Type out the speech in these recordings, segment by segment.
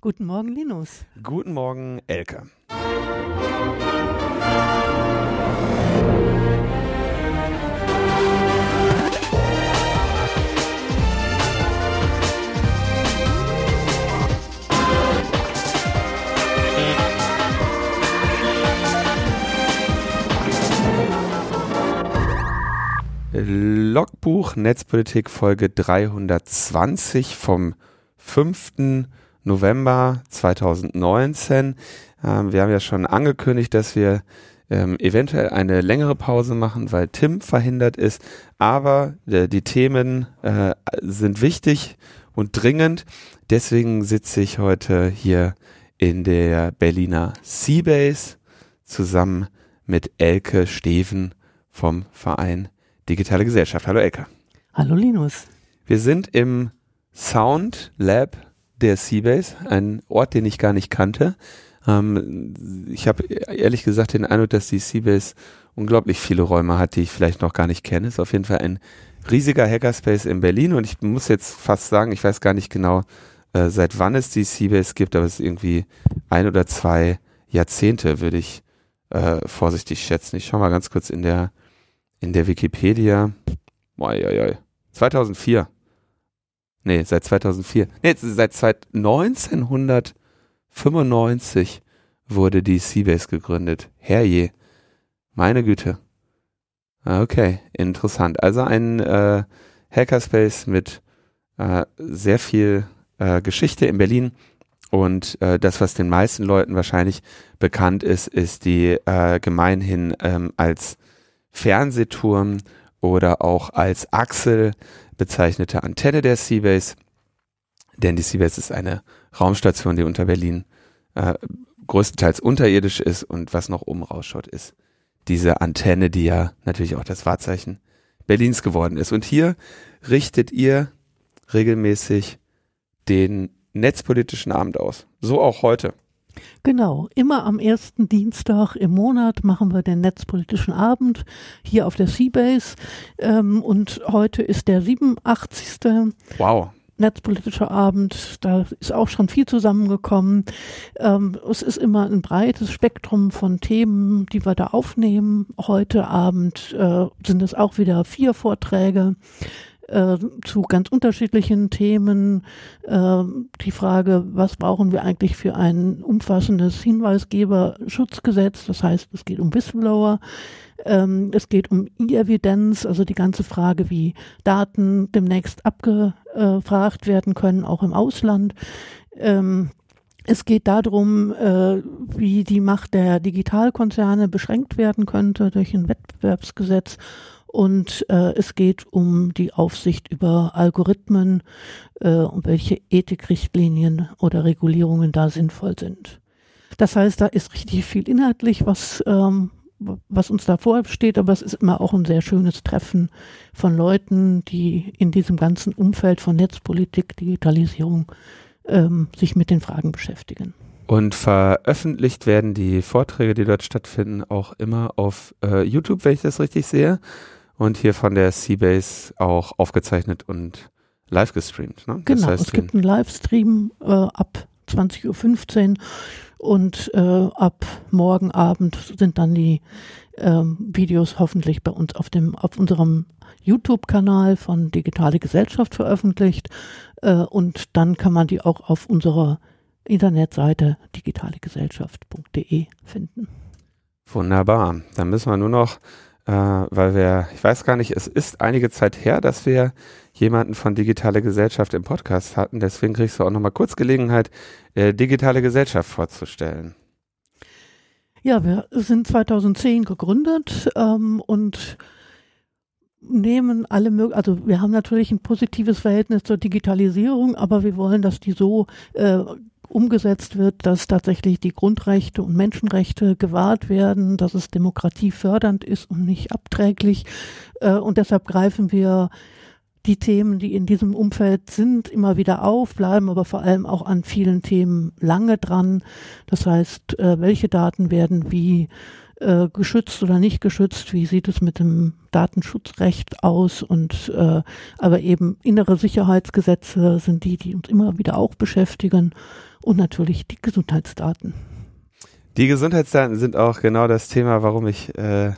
Guten Morgen, Linus. Guten Morgen, Elke. Logbuch Netzpolitik Folge 320 vom 5. November 2019. Ähm, wir haben ja schon angekündigt, dass wir ähm, eventuell eine längere Pause machen, weil Tim verhindert ist. Aber äh, die Themen äh, sind wichtig und dringend. Deswegen sitze ich heute hier in der Berliner Seabase zusammen mit Elke Steven vom Verein Digitale Gesellschaft. Hallo Elke. Hallo Linus. Wir sind im Sound Lab der Seabase, ein Ort, den ich gar nicht kannte. Ähm, ich habe ehrlich gesagt den Eindruck, dass die Seabase unglaublich viele Räume hat, die ich vielleicht noch gar nicht kenne. Ist auf jeden Fall ein riesiger Hackerspace in Berlin und ich muss jetzt fast sagen, ich weiß gar nicht genau, äh, seit wann es die Seabase gibt, aber es ist irgendwie ein oder zwei Jahrzehnte, würde ich äh, vorsichtig schätzen. Ich schaue mal ganz kurz in der in der Wikipedia. Oi, oi, oi. 2004. Nee, seit 2004. Nee, seit 1995 wurde die Seabase gegründet. Herrje. Meine Güte. Okay, interessant. Also ein äh, Hackerspace mit äh, sehr viel äh, Geschichte in Berlin. Und äh, das, was den meisten Leuten wahrscheinlich bekannt ist, ist die äh, gemeinhin ähm, als Fernsehturm oder auch als Achsel bezeichnete Antenne der Seabase. Denn die Seabase ist eine Raumstation, die unter Berlin äh, größtenteils unterirdisch ist und was noch oben rausschaut, ist diese Antenne, die ja natürlich auch das Wahrzeichen Berlins geworden ist. Und hier richtet ihr regelmäßig den netzpolitischen Abend aus. So auch heute. Genau, immer am ersten Dienstag im Monat machen wir den netzpolitischen Abend hier auf der Seabase. Ähm, und heute ist der 87. Wow. Netzpolitischer Abend, da ist auch schon viel zusammengekommen. Ähm, es ist immer ein breites Spektrum von Themen, die wir da aufnehmen. Heute Abend äh, sind es auch wieder vier Vorträge äh, zu ganz unterschiedlichen Themen. Äh, die Frage, was brauchen wir eigentlich für ein umfassendes Hinweisgeberschutzgesetz? Das heißt, es geht um Whistleblower. Ähm, es geht um E-Evidenz, also die ganze Frage, wie Daten demnächst abgefragt werden können, auch im Ausland. Ähm, es geht darum, äh, wie die Macht der Digitalkonzerne beschränkt werden könnte durch ein Wettbewerbsgesetz und äh, es geht um die Aufsicht über Algorithmen äh, und welche Ethikrichtlinien oder Regulierungen da sinnvoll sind. Das heißt, da ist richtig viel inhaltlich, was, ähm, was uns da vorsteht, aber es ist immer auch ein sehr schönes Treffen von Leuten, die in diesem ganzen Umfeld von Netzpolitik, Digitalisierung ähm, sich mit den Fragen beschäftigen. Und veröffentlicht werden die Vorträge, die dort stattfinden, auch immer auf äh, YouTube, wenn ich das richtig sehe und hier von der Seabase auch aufgezeichnet und live gestreamt. Ne? Genau, das heißt, es gibt einen Livestream äh, ab 20.15 Uhr und äh, ab morgen Abend sind dann die äh, Videos hoffentlich bei uns auf dem auf unserem YouTube-Kanal von Digitale Gesellschaft veröffentlicht äh, und dann kann man die auch auf unserer Internetseite digitalegesellschaft.de finden. Wunderbar. Dann müssen wir nur noch äh, weil wir, ich weiß gar nicht, es ist einige Zeit her, dass wir jemanden von Digitale Gesellschaft im Podcast hatten. Deswegen kriegst du auch nochmal kurz Gelegenheit, äh, Digitale Gesellschaft vorzustellen. Ja, wir sind 2010 gegründet ähm, und nehmen alle möglichen, also wir haben natürlich ein positives Verhältnis zur Digitalisierung, aber wir wollen, dass die so äh, umgesetzt wird, dass tatsächlich die Grundrechte und Menschenrechte gewahrt werden, dass es demokratiefördernd ist und nicht abträglich. Äh, und deshalb greifen wir die Themen, die in diesem Umfeld sind, immer wieder auf, bleiben aber vor allem auch an vielen Themen lange dran. Das heißt, äh, welche Daten werden wie äh, geschützt oder nicht geschützt, wie sieht es mit dem Datenschutzrecht aus? Und äh, aber eben innere Sicherheitsgesetze sind die, die uns immer wieder auch beschäftigen. Und natürlich die Gesundheitsdaten. Die Gesundheitsdaten sind auch genau das Thema, warum ich äh,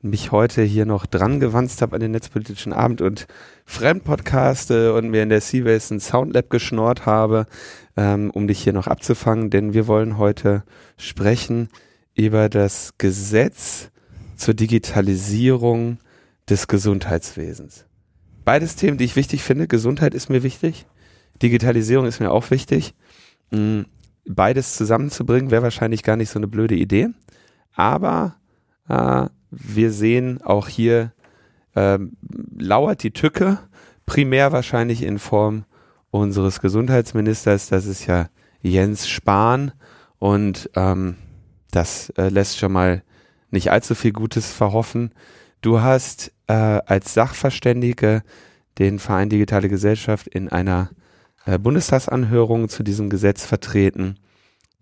mich heute hier noch dran gewanzt habe an den netzpolitischen Abend und Fremdpodcaste und mir in der Seabase ein Soundlab geschnort habe, ähm, um dich hier noch abzufangen, denn wir wollen heute sprechen über das Gesetz zur Digitalisierung des Gesundheitswesens. Beides Themen, die ich wichtig finde. Gesundheit ist mir wichtig. Digitalisierung ist mir auch wichtig. Mm, beides zusammenzubringen wäre wahrscheinlich gar nicht so eine blöde Idee. Aber äh, wir sehen auch hier äh, lauert die Tücke, primär wahrscheinlich in Form unseres Gesundheitsministers, das ist ja Jens Spahn und ähm, das äh, lässt schon mal nicht allzu viel Gutes verhoffen. Du hast äh, als Sachverständige den Verein Digitale Gesellschaft in einer äh, Bundestagsanhörung zu diesem Gesetz vertreten.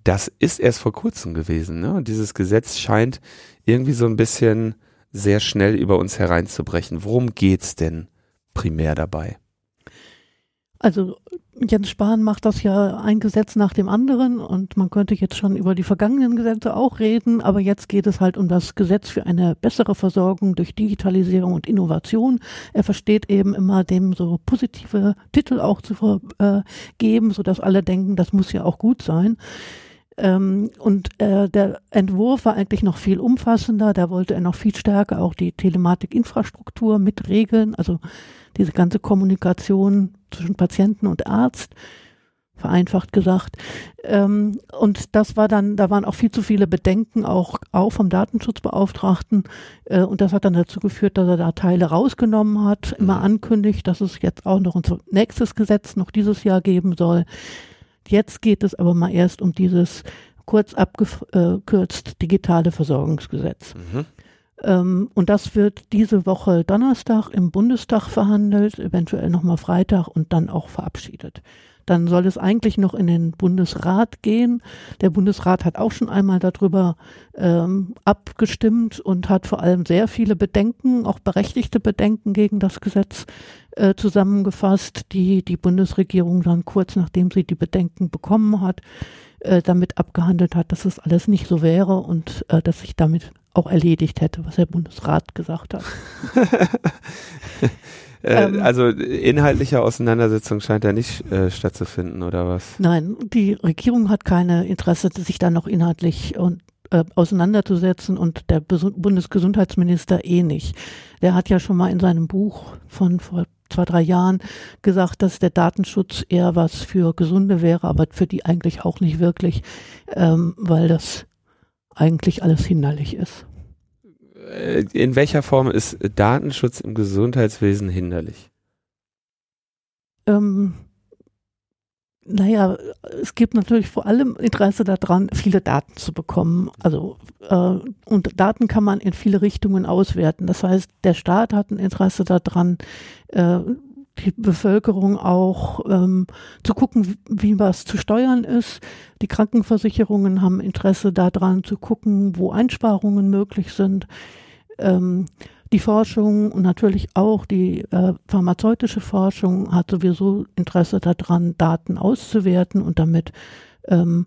Das ist erst vor kurzem gewesen. Ne? Und dieses Gesetz scheint irgendwie so ein bisschen sehr schnell über uns hereinzubrechen. Worum geht's denn primär dabei? Also Jens Spahn macht das ja ein Gesetz nach dem anderen und man könnte jetzt schon über die vergangenen Gesetze auch reden, aber jetzt geht es halt um das Gesetz für eine bessere Versorgung durch Digitalisierung und Innovation. Er versteht eben immer dem so positive Titel auch zu vergeben, sodass alle denken, das muss ja auch gut sein. Ähm, und äh, der Entwurf war eigentlich noch viel umfassender. Da wollte er noch viel stärker auch die Telematikinfrastruktur mit regeln, also diese ganze Kommunikation zwischen Patienten und Arzt, vereinfacht gesagt. Ähm, und das war dann, da waren auch viel zu viele Bedenken, auch, auch vom Datenschutzbeauftragten. Äh, und das hat dann dazu geführt, dass er da Teile rausgenommen hat, immer mhm. ankündigt, dass es jetzt auch noch ein nächstes Gesetz noch dieses Jahr geben soll. Jetzt geht es aber mal erst um dieses kurz abgekürzt digitale Versorgungsgesetz. Mhm. Ähm, und das wird diese Woche Donnerstag im Bundestag verhandelt, eventuell nochmal Freitag und dann auch verabschiedet. Dann soll es eigentlich noch in den Bundesrat gehen. Der Bundesrat hat auch schon einmal darüber ähm, abgestimmt und hat vor allem sehr viele Bedenken, auch berechtigte Bedenken gegen das Gesetz äh, zusammengefasst, die die Bundesregierung dann kurz nachdem sie die Bedenken bekommen hat, äh, damit abgehandelt hat, dass es alles nicht so wäre und äh, dass sich damit auch erledigt hätte, was der Bundesrat gesagt hat. Äh, ähm, also inhaltliche Auseinandersetzung scheint ja nicht äh, stattzufinden, oder was? Nein, die Regierung hat keine Interesse, sich da noch inhaltlich und äh, auseinanderzusetzen und der Bundesgesundheitsminister eh nicht. Der hat ja schon mal in seinem Buch von vor zwei, drei Jahren gesagt, dass der Datenschutz eher was für Gesunde wäre, aber für die eigentlich auch nicht wirklich, ähm, weil das eigentlich alles hinderlich ist. Äh, in welcher Form ist Datenschutz im Gesundheitswesen hinderlich? Ähm, naja, es gibt natürlich vor allem Interesse daran, viele Daten zu bekommen. Also äh, und Daten kann man in viele Richtungen auswerten. Das heißt, der Staat hat ein Interesse daran, äh, die Bevölkerung auch ähm, zu gucken, wie was zu steuern ist. Die Krankenversicherungen haben Interesse daran zu gucken, wo Einsparungen möglich sind. Ähm, die Forschung und natürlich auch die äh, pharmazeutische Forschung hat sowieso Interesse daran, Daten auszuwerten und damit ähm,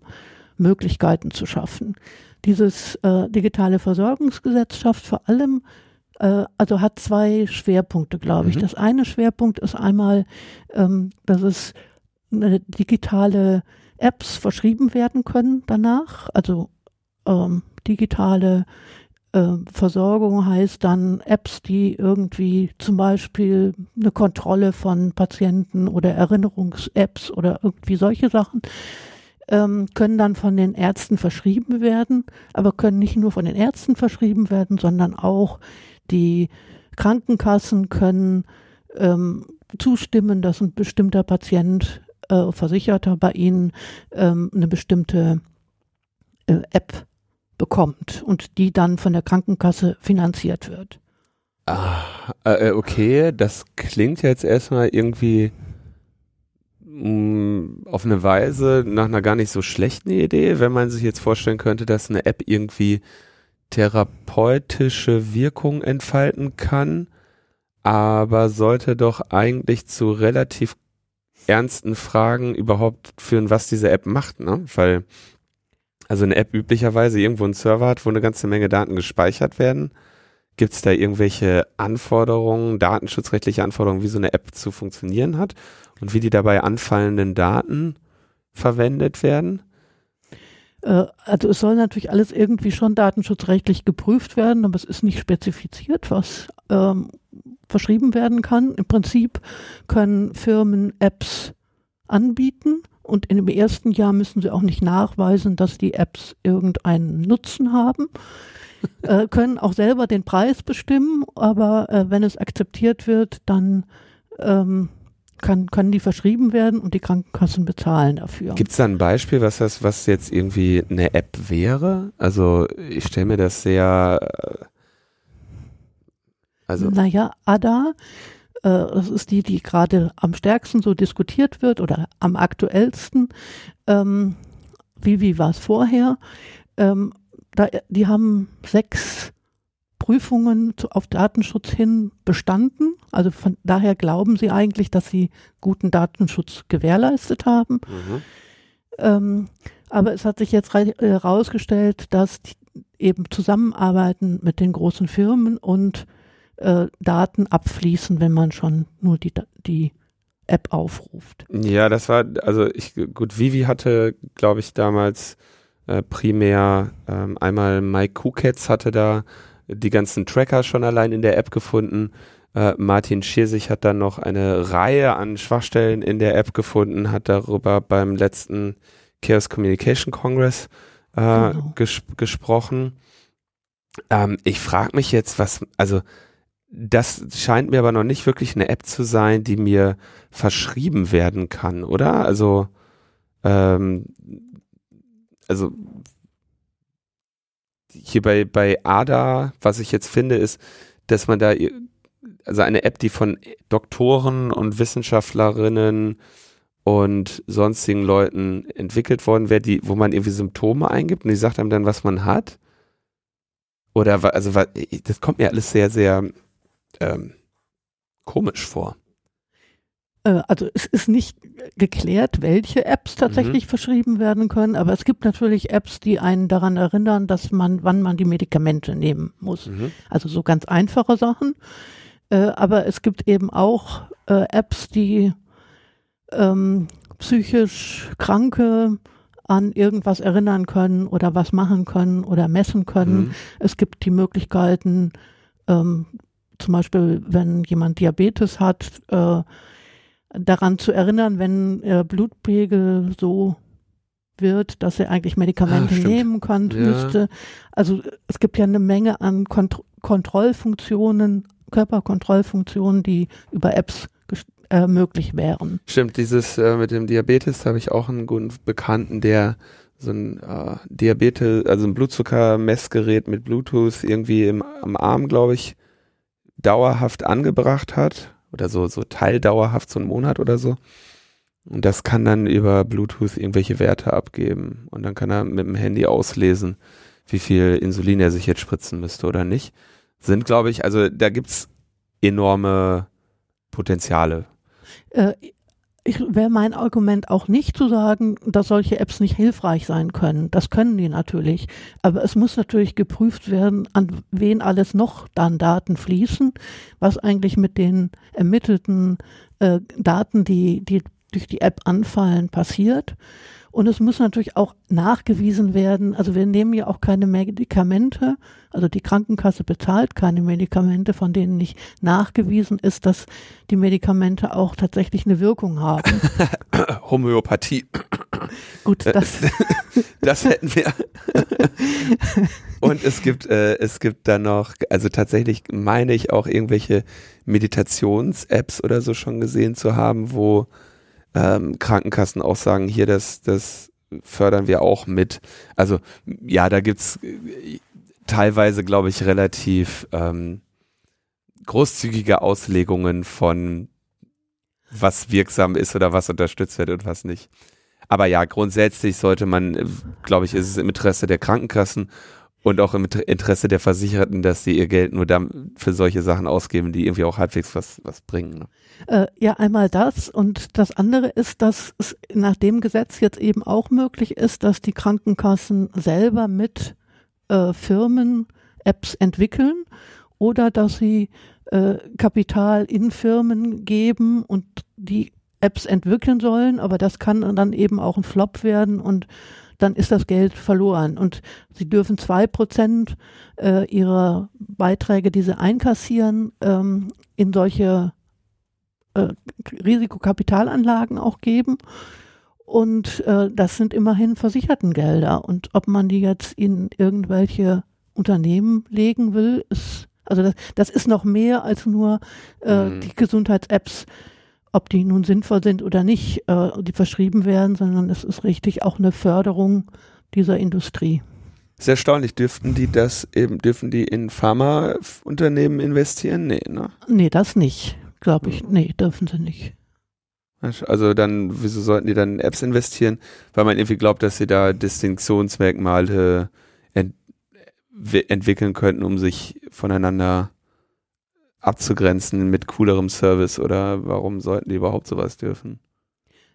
Möglichkeiten zu schaffen. Dieses äh, digitale Versorgungsgesetz schafft vor allem äh, also hat zwei Schwerpunkte, glaube ich. Mhm. Das eine Schwerpunkt ist einmal, ähm, dass es digitale Apps verschrieben werden können danach. Also ähm, digitale äh, Versorgung heißt dann Apps, die irgendwie zum Beispiel eine Kontrolle von Patienten oder Erinnerungs-Apps oder irgendwie solche Sachen ähm, können dann von den Ärzten verschrieben werden, aber können nicht nur von den Ärzten verschrieben werden, sondern auch die Krankenkassen können ähm, zustimmen, dass ein bestimmter Patient, äh, Versicherter bei ihnen ähm, eine bestimmte äh, App bekommt und die dann von der Krankenkasse finanziert wird. Ah, äh, okay, das klingt jetzt erstmal irgendwie mh, mm, auf eine Weise nach einer gar nicht so schlechten Idee, wenn man sich jetzt vorstellen könnte, dass eine App irgendwie therapeutische Wirkung entfalten kann, aber sollte doch eigentlich zu relativ ernsten Fragen überhaupt führen, was diese App macht, ne? Weil also eine App üblicherweise irgendwo einen Server hat, wo eine ganze Menge Daten gespeichert werden. Gibt es da irgendwelche Anforderungen, datenschutzrechtliche Anforderungen, wie so eine App zu funktionieren hat und wie die dabei anfallenden Daten verwendet werden? Äh, also es soll natürlich alles irgendwie schon datenschutzrechtlich geprüft werden, aber es ist nicht spezifiziert, was ähm, verschrieben werden kann. Im Prinzip können Firmen Apps anbieten und in dem ersten Jahr müssen sie auch nicht nachweisen, dass die Apps irgendeinen Nutzen haben. äh, können auch selber den Preis bestimmen, aber äh, wenn es akzeptiert wird, dann ähm, kann, können die verschrieben werden und die Krankenkassen bezahlen dafür. Gibt es da ein Beispiel, was das, was jetzt irgendwie eine App wäre? Also ich stelle mir das sehr äh, also naja, ADA, das ist die, die gerade am stärksten so diskutiert wird oder am aktuellsten. Ähm, wie wie war es vorher? Ähm, da, die haben sechs Prüfungen zu, auf Datenschutz hin bestanden. Also von daher glauben sie eigentlich, dass sie guten Datenschutz gewährleistet haben. Mhm. Ähm, aber es hat sich jetzt herausgestellt, äh, dass die eben zusammenarbeiten mit den großen Firmen und äh, Daten abfließen, wenn man schon nur die, die App aufruft. Ja, das war, also ich, gut, Vivi hatte, glaube ich, damals äh, primär ähm, einmal Mike Kuketz hatte da die ganzen Tracker schon allein in der App gefunden. Äh, Martin Schirsich hat dann noch eine Reihe an Schwachstellen in der App gefunden, hat darüber beim letzten Chaos Communication Congress äh, genau. ges gesprochen. Ähm, ich frage mich jetzt, was, also das scheint mir aber noch nicht wirklich eine App zu sein, die mir verschrieben werden kann, oder? Also, ähm, also hier bei, bei ADA, was ich jetzt finde, ist, dass man da, also eine App, die von Doktoren und Wissenschaftlerinnen und sonstigen Leuten entwickelt worden wäre, die, wo man irgendwie Symptome eingibt und die sagt einem dann, was man hat. Oder, also, das kommt mir alles sehr, sehr ähm, komisch vor. Äh, also es ist nicht geklärt, welche Apps tatsächlich mhm. verschrieben werden können, aber es gibt natürlich Apps, die einen daran erinnern, dass man, wann man die Medikamente nehmen muss. Mhm. Also so ganz einfache Sachen. Äh, aber es gibt eben auch äh, Apps, die ähm, psychisch Kranke an irgendwas erinnern können oder was machen können oder messen können. Mhm. Es gibt die Möglichkeiten, ähm, zum Beispiel, wenn jemand Diabetes hat, äh, daran zu erinnern, wenn äh, Blutpegel so wird, dass er eigentlich Medikamente ah, nehmen kann, ja. müsste. Also es gibt ja eine Menge an Kont Kontrollfunktionen, Körperkontrollfunktionen, die über Apps äh, möglich wären. Stimmt, dieses äh, mit dem Diabetes habe ich auch einen guten Bekannten, der so ein äh, Diabetes, also ein Blutzuckermessgerät mit Bluetooth irgendwie im, am Arm, glaube ich, dauerhaft angebracht hat oder so, so teildauerhaft, so einen Monat oder so. Und das kann dann über Bluetooth irgendwelche Werte abgeben. Und dann kann er mit dem Handy auslesen, wie viel Insulin er sich jetzt spritzen müsste oder nicht. Sind, glaube ich, also da gibt's enorme Potenziale. Äh, wäre mein Argument auch nicht zu sagen, dass solche Apps nicht hilfreich sein können. Das können die natürlich. Aber es muss natürlich geprüft werden, an wen alles noch dann Daten fließen, was eigentlich mit den ermittelten äh, Daten, die, die durch die App anfallen, passiert. Und es muss natürlich auch nachgewiesen werden, also wir nehmen ja auch keine Medikamente, also die Krankenkasse bezahlt keine Medikamente, von denen nicht nachgewiesen ist, dass die Medikamente auch tatsächlich eine Wirkung haben. Homöopathie. Gut, das. das hätten wir. Und es gibt, äh, es gibt dann noch, also tatsächlich meine ich auch irgendwelche Meditations-Apps oder so schon gesehen zu haben, wo ähm, Krankenkassen auch sagen, hier, das, das fördern wir auch mit. Also ja, da gibt's äh, teilweise, glaube ich, relativ ähm, großzügige Auslegungen von was wirksam ist oder was unterstützt wird und was nicht. Aber ja, grundsätzlich sollte man, glaube ich, ist es im Interesse der Krankenkassen Und auch im Interesse der Versicherten, dass sie ihr Geld nur dann für solche Sachen ausgeben, die irgendwie auch halbwegs was, was bringen. Ne? Äh, ja, einmal das. Und das andere ist, dass es nach dem Gesetz jetzt eben auch möglich ist, dass die Krankenkassen selber mit äh, Firmen Apps entwickeln oder dass sie äh, Kapital in Firmen geben und die Apps entwickeln sollen, aber das kann dann eben auch ein Flop werden und dann ist das Geld verloren. Und sie dürfen zwei Prozent äh, ihrer Beiträge, die sie einkassieren, ähm, in solche äh, Risikokapitalanlagen auch geben. Und äh, das sind immerhin Versichertengelder. Und ob man die jetzt in irgendwelche Unternehmen legen will, ist, also das, das ist noch mehr als nur äh, mhm. die Gesundheits-Apps ob die nun sinnvoll sind oder nicht, äh, die verschrieben werden, sondern es ist richtig auch eine Förderung dieser Industrie. Sehr erstaunlich. Dürften die das eben, dürfen die in Pharmaunternehmen investieren? Nee, ne? Nee, das nicht, glaube ich. Hm. Nee, dürfen sie nicht. Also dann, wieso sollten die dann in Apps investieren? Weil man irgendwie glaubt, dass sie da Distinktionsmerkmale ent entwickeln könnten, um sich voneinander abzugrenzen mit coolerem Service oder warum sollten die überhaupt sowas dürfen?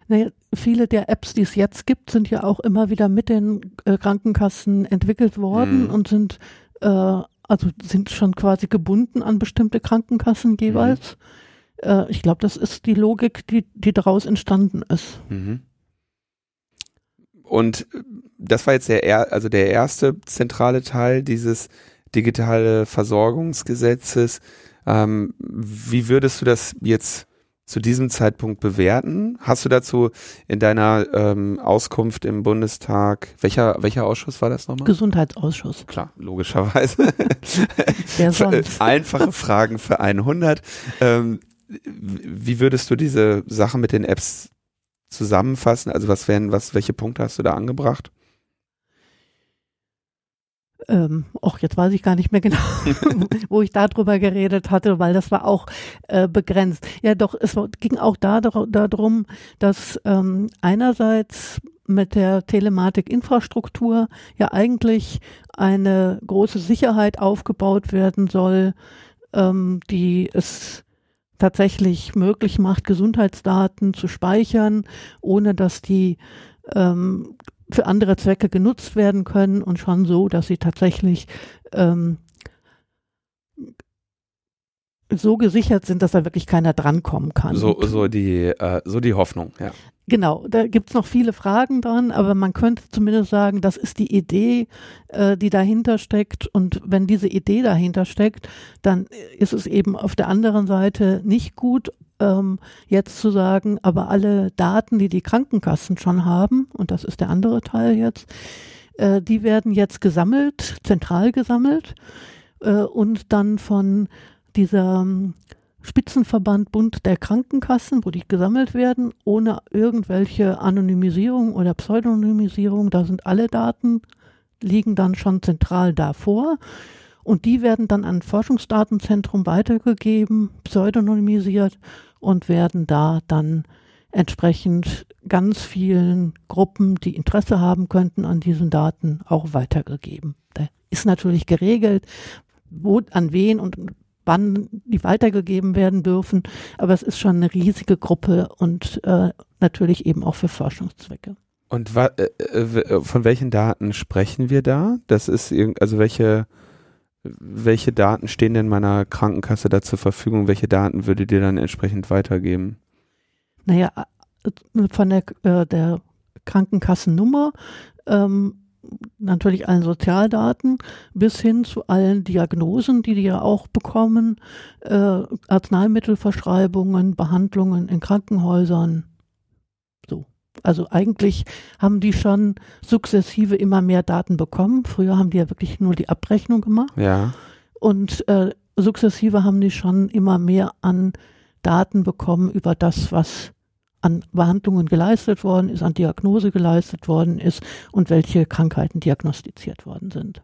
Naja, viele der Apps, die es jetzt gibt, sind ja auch immer wieder mit den äh, Krankenkassen entwickelt worden mhm. und sind äh, also sind schon quasi gebunden an bestimmte Krankenkassen jeweils. Mhm. Äh, ich glaube, das ist die Logik, die, die daraus entstanden ist. Mhm. Und das war jetzt der, also der erste zentrale Teil dieses digitale Versorgungsgesetzes. Ähm, wie würdest du das jetzt zu diesem Zeitpunkt bewerten? Hast du dazu in deiner ähm, Auskunft im Bundestag, welcher, welcher Ausschuss war das nochmal? Gesundheitsausschuss. Klar, logischerweise. Einfache Fragen für 100. Ähm, wie würdest du diese Sache mit den Apps zusammenfassen? Also was wären, was, welche Punkte hast du da angebracht? Ähm, auch jetzt weiß ich gar nicht mehr genau, wo ich darüber geredet hatte, weil das war auch äh, begrenzt. Ja, doch, es ging auch da, darum, dass ähm, einerseits mit der Telematikinfrastruktur ja eigentlich eine große Sicherheit aufgebaut werden soll, ähm, die es tatsächlich möglich macht, Gesundheitsdaten zu speichern, ohne dass die ähm, für andere Zwecke genutzt werden können und schon so, dass sie tatsächlich ähm, so gesichert sind, dass da wirklich keiner drankommen kann. So, so, die, äh, so die Hoffnung, ja. Genau, da gibt's noch viele Fragen dran, aber man könnte zumindest sagen, das ist die Idee, äh, die dahinter steckt. Und wenn diese Idee dahinter steckt, dann ist es eben auf der anderen Seite nicht gut, ähm, jetzt zu sagen, aber alle Daten, die die Krankenkassen schon haben, und das ist der andere Teil jetzt, äh, die werden jetzt gesammelt, zentral gesammelt äh, und dann von dieser ähm, Spitzenverband Bund der Krankenkassen, wo die gesammelt werden, ohne irgendwelche Anonymisierung oder Pseudonymisierung. Da sind alle Daten, liegen dann schon zentral davor. Und die werden dann an Forschungsdatenzentrum weitergegeben, pseudonymisiert und werden da dann entsprechend ganz vielen Gruppen, die Interesse haben könnten an diesen Daten, auch weitergegeben. Da ist natürlich geregelt, wo, an wen und wann die weitergegeben werden dürfen, aber es ist schon eine riesige Gruppe und äh, natürlich eben auch für Forschungszwecke. Und äh, äh, von welchen Daten sprechen wir da? Das ist also welche welche Daten stehen denn meiner Krankenkasse da zur Verfügung? Welche Daten würde dir dann entsprechend weitergeben? Naja, äh, von der, äh, der Krankenkassennummer, ähm, natürlich allen Sozialdaten, bis hin zu allen Diagnosen, die die ja auch bekommen, äh, Arzneimittelverschreibungen, Behandlungen in Krankenhäusern, also eigentlich haben die schon sukzessive immer mehr Daten bekommen. Früher haben die ja wirklich nur die Abrechnung gemacht. Ja. Und äh, sukzessive haben die schon immer mehr an Daten bekommen über das, was an Behandlungen geleistet worden ist, an Diagnose geleistet worden ist und welche Krankheiten diagnostiziert worden sind.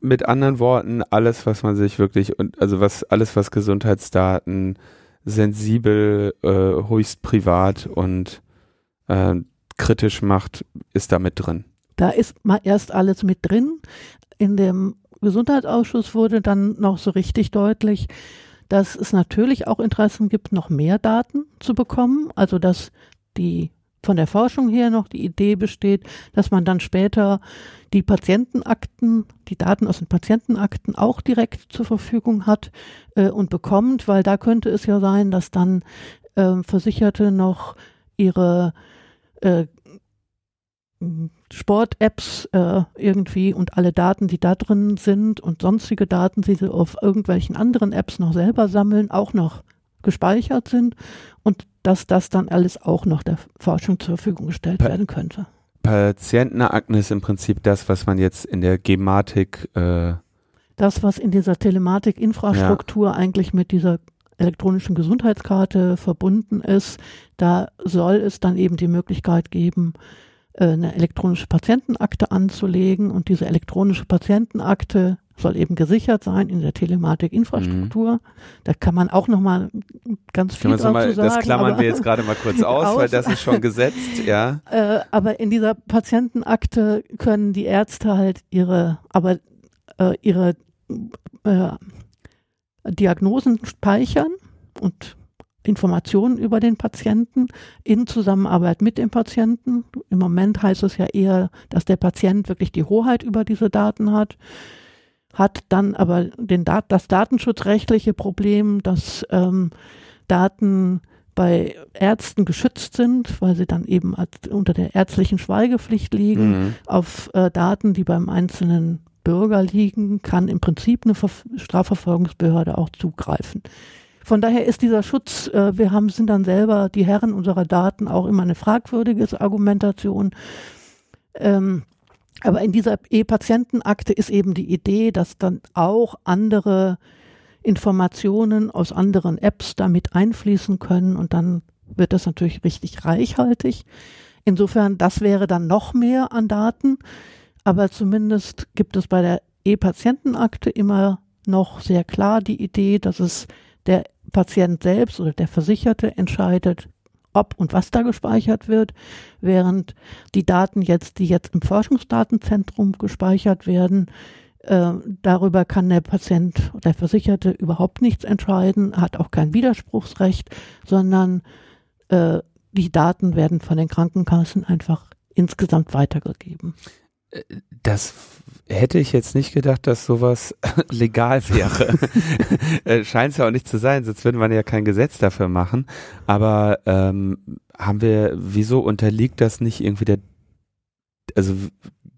Mit anderen Worten, alles, was man sich wirklich also was alles, was Gesundheitsdaten sensibel, äh, höchst privat und äh, kritisch macht, ist da mit drin. Da ist mal erst alles mit drin, in dem Gesundheitsausschuss wurde dann noch so richtig deutlich, dass es natürlich auch Interessen gibt, noch mehr Daten zu bekommen. Also dass die von der Forschung her noch die Idee besteht, dass man dann später die Patientenakten, die Daten aus den Patientenakten auch direkt zur Verfügung hat äh, und bekommt, weil da könnte es ja sein, dass dann äh, Versicherte noch ihre äh, Sport-Apps äh, irgendwie und alle Daten, die da drin sind und sonstige Daten, die sie auf irgendwelchen anderen Apps noch selber sammeln, auch noch gespeichert sind und dass das dann alles auch noch der Forschung zur Verfügung gestellt pa werden könnte. Patientenakten ist im Prinzip das, was man jetzt in der Gematik äh das, was in dieser Telematik-Infrastruktur ja. eigentlich mit dieser elektronischen Gesundheitskarte verbunden ist, da soll es dann eben die Möglichkeit geben, eine elektronische Patientenakte anzulegen und diese elektronische Patientenakte soll eben gesichert sein in der Telematik-Infrastruktur. Mhm. Da kann man auch noch mal ganz viel dazu mal, sagen. Das klammern wir jetzt gerade mal kurz aus, aus, weil das ist schon gesetzt, ja. Äh, aber in dieser Patientenakte können die Ärzte halt ihre, aber äh, ihre äh, Diagnosen speichern und Informationen über den Patienten in Zusammenarbeit mit dem Patienten. Im Moment heißt es ja eher, dass der Patient wirklich die Hoheit über diese Daten hat, hat dann aber den Dat das datenschutzrechtliche Problem, dass ähm, Daten bei Ärzten geschützt sind, weil sie dann eben unter der ärztlichen Schweigepflicht liegen. Mhm. Auf äh, Daten, die beim einzelnen Bürger liegen, kann im Prinzip eine Ver Strafverfolgungsbehörde auch zugreifen. Von daher ist dieser Schutz, äh, wir haben, sind dann selber die Herren unserer Daten auch immer eine fragwürdige Argumentation. Ähm, aber in dieser E-Patientenakte ist eben die Idee, dass dann auch andere Informationen aus anderen Apps damit einfließen können und dann wird das natürlich richtig reichhaltig. Insofern, das wäre dann noch mehr an Daten, aber zumindest gibt es bei der E-Patientenakte immer noch sehr klar die Idee, dass es der Patient selbst oder der Versicherte entscheidet, ob und was da gespeichert wird, während die Daten jetzt, die jetzt im Forschungsdatenzentrum gespeichert werden, äh, darüber kann der Patient oder der Versicherte überhaupt nichts entscheiden, hat auch kein Widerspruchsrecht, sondern äh, die Daten werden von den Krankenkassen einfach insgesamt weitergegeben. Das hätte ich jetzt nicht gedacht, dass sowas legal wäre. Äh, Scheint es ja auch nicht zu sein, sonst würde man ja kein Gesetz dafür machen. Aber ähm, haben wir, wieso unterliegt das nicht irgendwie der, also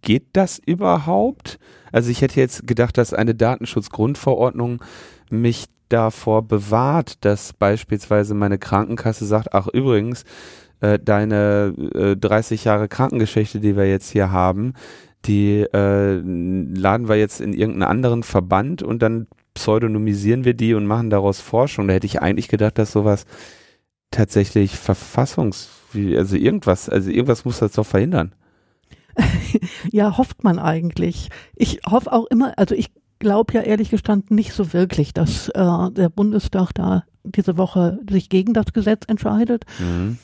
geht das überhaupt? Also ich hätte jetzt gedacht, dass eine Datenschutzgrundverordnung mich davor bewahrt, dass beispielsweise meine Krankenkasse sagt, ach übrigens, äh, deine äh, 30 Jahre Krankengeschichte, die wir jetzt hier haben, die äh, laden wir jetzt in irgendeinen anderen Verband und dann pseudonymisieren wir die und machen daraus Forschung. Da hätte ich eigentlich gedacht, dass sowas tatsächlich verfassungs, also irgendwas, also irgendwas muss das doch verhindern. ja, hofft man eigentlich. Ich hoffe auch immer, also ich glaube ja ehrlich gestanden nicht so wirklich, dass äh, der Bundestag da diese Woche sich gegen das Gesetz entscheidet. Mhm.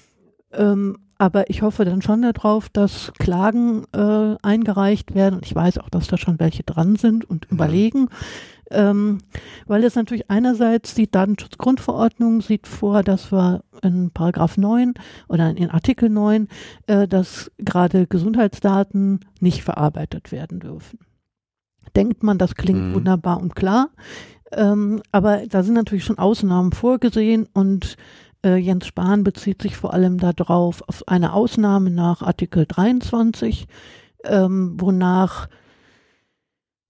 Ähm, aber ich hoffe dann schon darauf, dass Klagen äh, eingereicht werden. Und ich weiß auch, dass da schon welche dran sind und mhm. überlegen. Ähm, weil es natürlich einerseits die Datenschutzgrundverordnung sieht vor, dass wir in Paragraph 9 oder in Artikel 9, äh, dass gerade Gesundheitsdaten nicht verarbeitet werden dürfen. Denkt man, das klingt mhm. wunderbar und klar. Ähm, aber da sind natürlich schon Ausnahmen vorgesehen und äh, Jens Spahn bezieht sich vor allem darauf, auf eine Ausnahme nach Artikel 23, ähm, wonach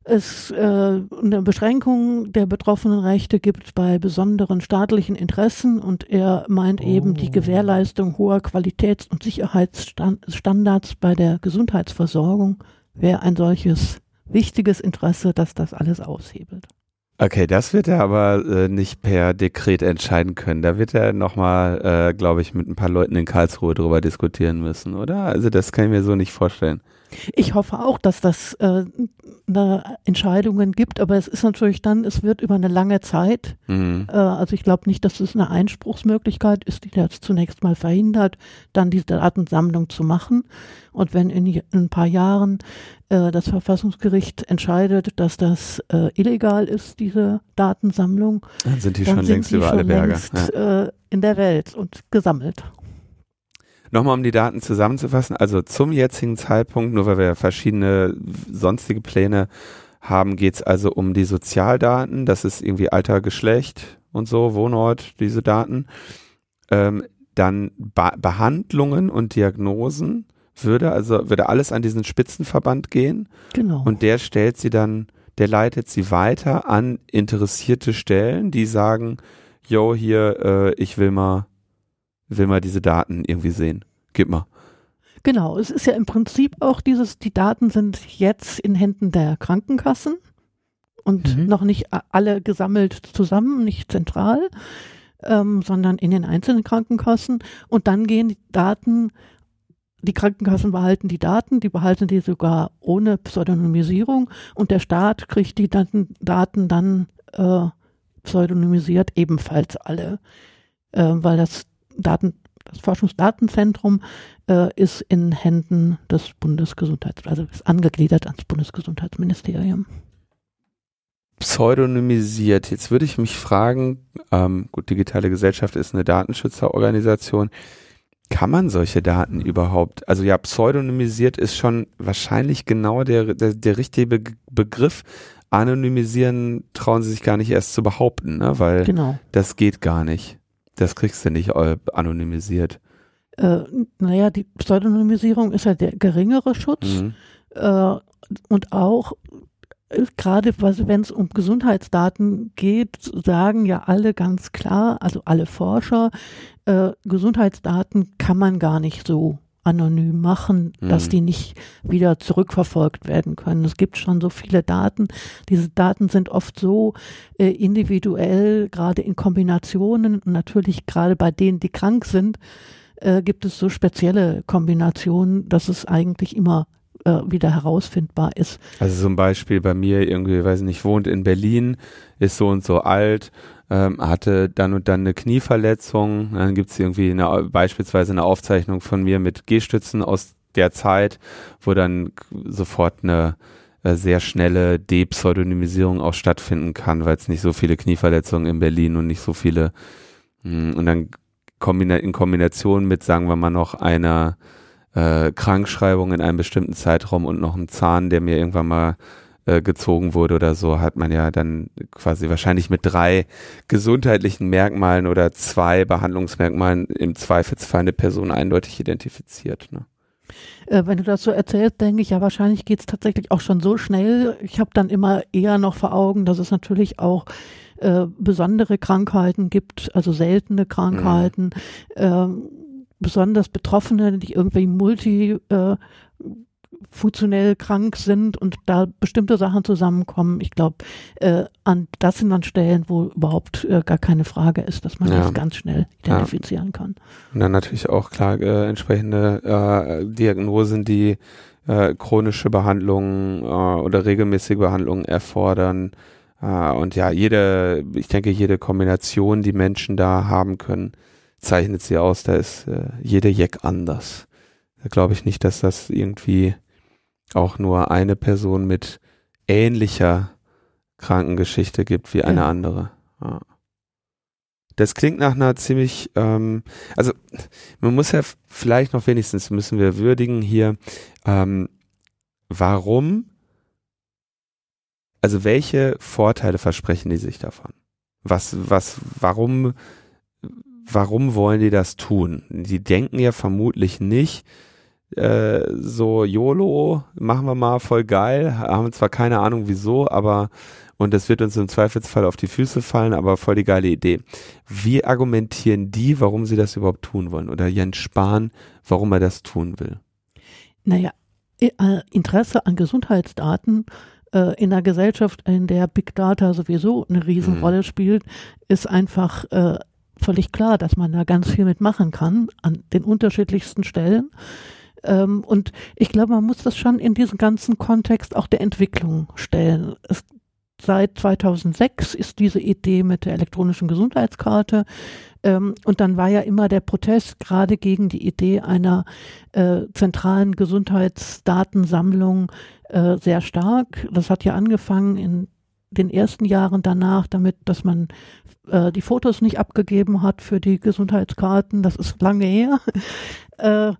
es äh, eine Beschränkung der betroffenen Rechte gibt bei besonderen staatlichen Interessen und er meint oh. eben die oh. Gewährleistung hoher Qualitäts- und Sicherheitsstandards bei der Gesundheitsversorgung wäre ein solches wichtiges Interesse, dass das alles aushebelt. Okay, das wird er aber äh, nicht per Dekret entscheiden können. Da wird er nochmal, äh, glaube ich, mit ein paar Leuten in Karlsruhe drüber diskutieren müssen, oder? Also das kann ich mir so nicht vorstellen. Ich hoffe auch, dass das äh, Entscheidungen gibt, aber es ist natürlich dann, es wird über eine lange Zeit, Mhm. äh, also ich glaube nicht, dass es eine Einspruchsmöglichkeit ist, die das zunächst mal verhindert, dann diese Datensammlung zu machen. Und wenn in, in ein paar Jahren das Verfassungsgericht entscheidet, dass das äh, illegal ist, diese Datensammlung, Dann sind die dann schon sind längst die über alle Berge. längst Ja. äh, in der Welt und gesammelt. Nochmal, um die Daten zusammenzufassen. Also zum jetzigen Zeitpunkt, nur weil wir verschiedene sonstige Pläne haben, geht es also um die Sozialdaten. Das ist irgendwie Alter, Geschlecht und so, Wohnort, diese Daten. Ähm, dann ba Behandlungen und Diagnosen würde, also würde alles an diesen Spitzenverband gehen. Genau. Und der stellt sie dann, der leitet sie weiter an interessierte Stellen, die sagen, yo, hier, äh, ich will mal, will mal diese Daten irgendwie sehen. Gib mal. Genau, es ist ja im Prinzip auch dieses, die Daten sind jetzt in Händen der Krankenkassen und Mhm. noch nicht alle gesammelt zusammen, nicht zentral, ähm, sondern in den einzelnen Krankenkassen. Und dann gehen die Daten, die Krankenkassen behalten die Daten, die behalten die sogar ohne Pseudonymisierung und der Staat kriegt die Daten, dann äh, pseudonymisiert ebenfalls alle, äh, weil das Daten, das Forschungsdatenzentrum äh, ist in Händen des Bundesgesundheits, also ist angegliedert ans Bundesgesundheitsministerium. Pseudonymisiert. Jetzt würde ich mich fragen, ähm, gut, digitale Gesellschaft ist eine Datenschutzorganisation. Kann man solche Daten überhaupt, also ja, pseudonymisiert ist schon wahrscheinlich genau der, der, der richtige Be Begriff. Anonymisieren trauen sie sich gar nicht erst zu behaupten, ne? weil Genau. das geht gar nicht. Das kriegst du nicht äh, anonymisiert. Äh, naja, die Pseudonymisierung ist ja der geringere Schutz. Mhm. äh, und auch gerade wenn es um Gesundheitsdaten geht, sagen ja alle ganz klar, also alle Forscher, äh, Gesundheitsdaten kann man gar nicht so anonym machen, dass Mhm. die nicht wieder zurückverfolgt werden können. Es gibt schon so viele Daten. Diese Daten sind oft so äh, individuell, gerade in Kombinationen und natürlich gerade bei denen, die krank sind, äh, gibt es so spezielle Kombinationen, dass es eigentlich immer äh, wieder herausfindbar ist. Also zum Beispiel bei mir irgendwie, weiß nicht, wohnt in Berlin, ist so und so alt, ähm, hatte dann und dann eine Knieverletzung. Dann gibt's irgendwie eine, beispielsweise eine Aufzeichnung von mir mit Gehstützen aus der Zeit, wo dann sofort eine äh, sehr schnelle Depseudonymisierung auch stattfinden kann, weil es nicht so viele Knieverletzungen in Berlin und nicht so viele mh, und dann in Kombination mit, sagen wir mal, noch einer äh, Krankschreibung in einem bestimmten Zeitraum und noch ein Zahn, der mir irgendwann mal äh, gezogen wurde oder so, hat man ja dann quasi wahrscheinlich mit drei gesundheitlichen Merkmalen oder zwei Behandlungsmerkmalen im Zweifelsfall eine Person eindeutig identifiziert. Ne? Äh, wenn du das so erzählst, denke ich, ja, wahrscheinlich geht es tatsächlich auch schon so schnell. Ich habe dann immer eher noch vor Augen, dass es natürlich auch äh, besondere Krankheiten gibt, also seltene Krankheiten, ähm, besonders Betroffene, die irgendwie multi äh, funktionell krank sind und da bestimmte Sachen zusammenkommen. Ich glaube, äh, an das sind dann Stellen, wo überhaupt äh, gar keine Frage ist, dass man Ja. das ganz schnell identifizieren kann. Und dann natürlich auch klar äh, entsprechende äh, Diagnosen, die äh, chronische Behandlungen äh, oder regelmäßige Behandlungen erfordern. Und ja, jede, ich denke, jede Kombination, die Menschen da haben können, zeichnet sie aus. Da ist äh, jede Jack anders. Da glaube ich nicht, dass das irgendwie auch nur eine Person mit ähnlicher Krankengeschichte gibt wie eine Ja. andere. Ja. Das klingt nach einer ziemlich, ähm, also man muss ja vielleicht noch wenigstens müssen wir würdigen hier, ähm, warum, also welche Vorteile versprechen die sich davon? Was, was, warum, warum wollen die das tun? Die denken ja vermutlich nicht, äh, so YOLO, machen wir mal voll geil, haben zwar keine Ahnung wieso, aber und das wird uns im Zweifelsfall auf die Füße fallen, aber voll die geile Idee. Wie argumentieren die, warum sie das überhaupt tun wollen? Oder Jens Spahn, warum er das tun will? Naja, äh, Interesse an Gesundheitsdaten äh, in einer Gesellschaft, in der Big Data sowieso eine Riesenrolle spielt, ist einfach äh, völlig klar, dass man da ganz viel mitmachen kann an den unterschiedlichsten Stellen. Ähm, und ich glaube, man muss das schon in diesen ganzen Kontext auch der Entwicklung stellen. Es, seit 2006 ist diese Idee mit der elektronischen Gesundheitskarte ähm, und dann war ja immer der Protest gerade gegen die Idee einer äh, zentralen Gesundheitsdatensammlung äh, sehr stark. Das hat ja angefangen in den ersten Jahren danach damit, dass man äh, die Fotos nicht abgegeben hat für die Gesundheitskarten. Das ist lange her. äh,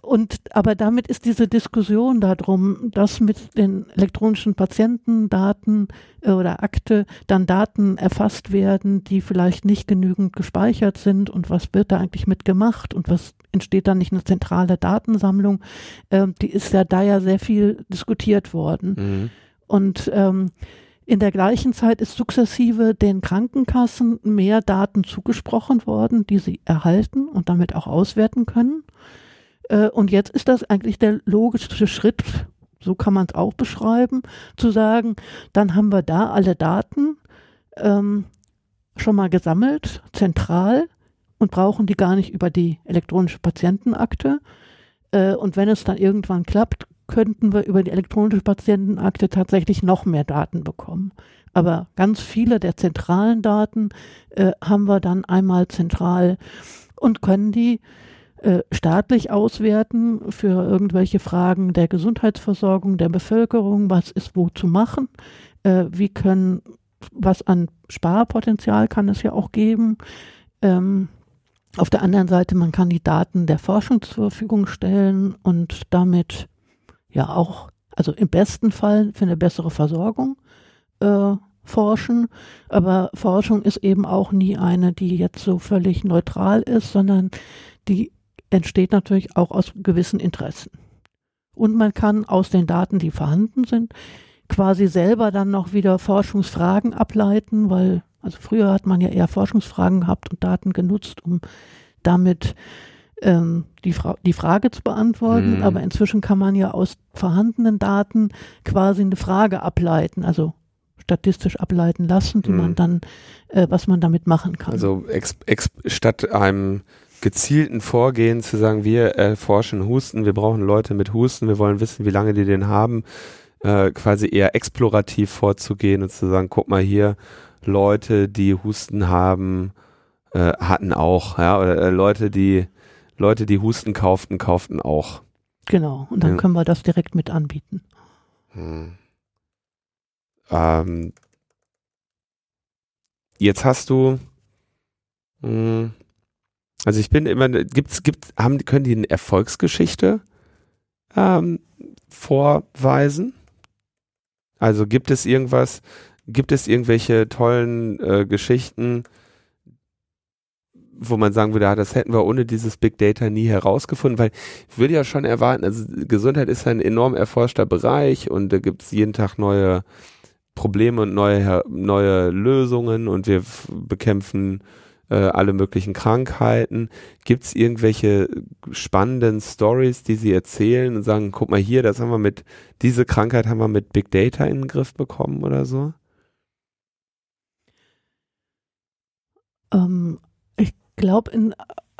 und aber damit ist diese Diskussion darum, dass mit den elektronischen Patientendaten äh, oder Akte dann Daten erfasst werden, die vielleicht nicht genügend gespeichert sind und was wird da eigentlich mitgemacht und was entsteht dann nicht eine zentrale Datensammlung, äh, die ist ja da ja sehr viel diskutiert worden. Mhm. Und ähm, in der gleichen Zeit ist sukzessive den Krankenkassen mehr Daten zugesprochen worden, die sie erhalten und damit auch auswerten können. Äh, und jetzt ist das eigentlich der logische Schritt, so kann man es auch beschreiben, zu sagen, dann haben wir da alle Daten ähm, schon mal gesammelt, zentral, und brauchen die gar nicht über die elektronische Patientenakte. Äh, und wenn es dann irgendwann klappt, könnten wir über die elektronische Patientenakte tatsächlich noch mehr Daten bekommen. Aber ganz viele der zentralen Daten äh, haben wir dann einmal zentral und können die äh, staatlich auswerten für irgendwelche Fragen der Gesundheitsversorgung der Bevölkerung, was ist wo zu machen, äh, wie können, was an Sparpotenzial kann es ja auch geben. Ähm, auf der anderen Seite, man kann die Daten der Forschung zur Verfügung stellen und damit ja auch, also im besten Fall für eine bessere Versorgung äh, forschen. Aber Forschung ist eben auch nie eine, die jetzt so völlig neutral ist, sondern die entsteht natürlich auch aus gewissen Interessen. Und man kann aus den Daten, die vorhanden sind, quasi selber dann noch wieder Forschungsfragen ableiten, weil, also früher hat man ja eher Forschungsfragen gehabt und Daten genutzt, um damit ähm, die, Fra die Frage zu beantworten, mhm. aber inzwischen kann man ja aus vorhandenen Daten quasi eine Frage ableiten, also statistisch ableiten lassen, die mhm. man dann, äh, was man damit machen kann. Also ex, ex, statt einem gezielten Vorgehen zu sagen, wir erforschen Husten, wir brauchen Leute mit Husten, wir wollen wissen, wie lange die den haben, äh, quasi eher explorativ vorzugehen und zu sagen, guck mal hier, Leute, die Husten haben, äh, hatten auch, ja, oder äh, Leute, die Leute, die Husten kauften, kauften auch. Genau, und dann ja. können wir das direkt mit anbieten. Hm. Ähm, jetzt hast du, hm, also ich bin immer, gibt's, gibt, haben, können die eine Erfolgsgeschichte ähm, vorweisen? Also gibt es irgendwas, gibt es irgendwelche tollen äh, Geschichten, wo man sagen würde, ja, das hätten wir ohne dieses Big Data nie herausgefunden, weil ich würde ja schon erwarten, also Gesundheit ist ein enorm erforschter Bereich und da gibt es jeden Tag neue Probleme und neue, neue Lösungen und wir bekämpfen äh, alle möglichen Krankheiten. Gibt es irgendwelche spannenden Stories, die Sie erzählen und sagen, guck mal hier, das haben wir mit, diese Krankheit haben wir mit Big Data in den Griff bekommen oder so? Glaube, in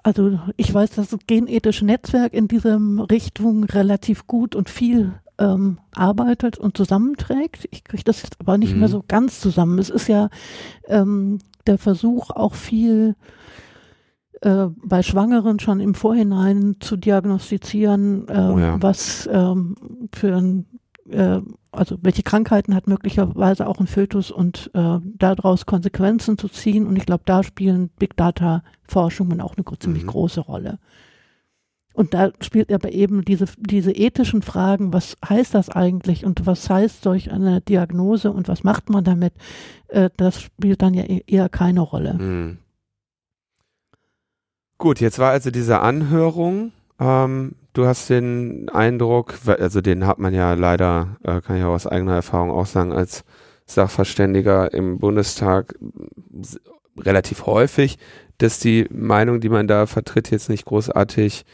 also ich weiß, dass das genethische Netzwerk in diesem Richtung relativ gut und viel ähm, arbeitet und zusammenträgt. Ich kriege das jetzt aber nicht mhm. mehr so ganz zusammen. Es ist ja ähm, der Versuch auch viel äh, bei Schwangeren schon im Vorhinein zu diagnostizieren, äh, oh ja. was ähm, für ein äh, also welche Krankheiten hat möglicherweise auch ein Fötus und äh, daraus Konsequenzen zu ziehen. Und ich glaube, da spielen Big Data Forschungen auch eine ziemlich mhm. große Rolle. Und da spielt aber eben diese, diese ethischen Fragen, was heißt das eigentlich und was heißt solch eine Diagnose und was macht man damit, äh, das spielt dann ja e-, eher keine Rolle. Mhm. Gut, jetzt war also diese Anhörung ähm, du hast den Eindruck, also den hat man ja leider, äh, kann ich auch aus eigener Erfahrung auch sagen, als Sachverständiger im Bundestag relativ häufig, dass die Meinung, die man da vertritt, jetzt nicht großartig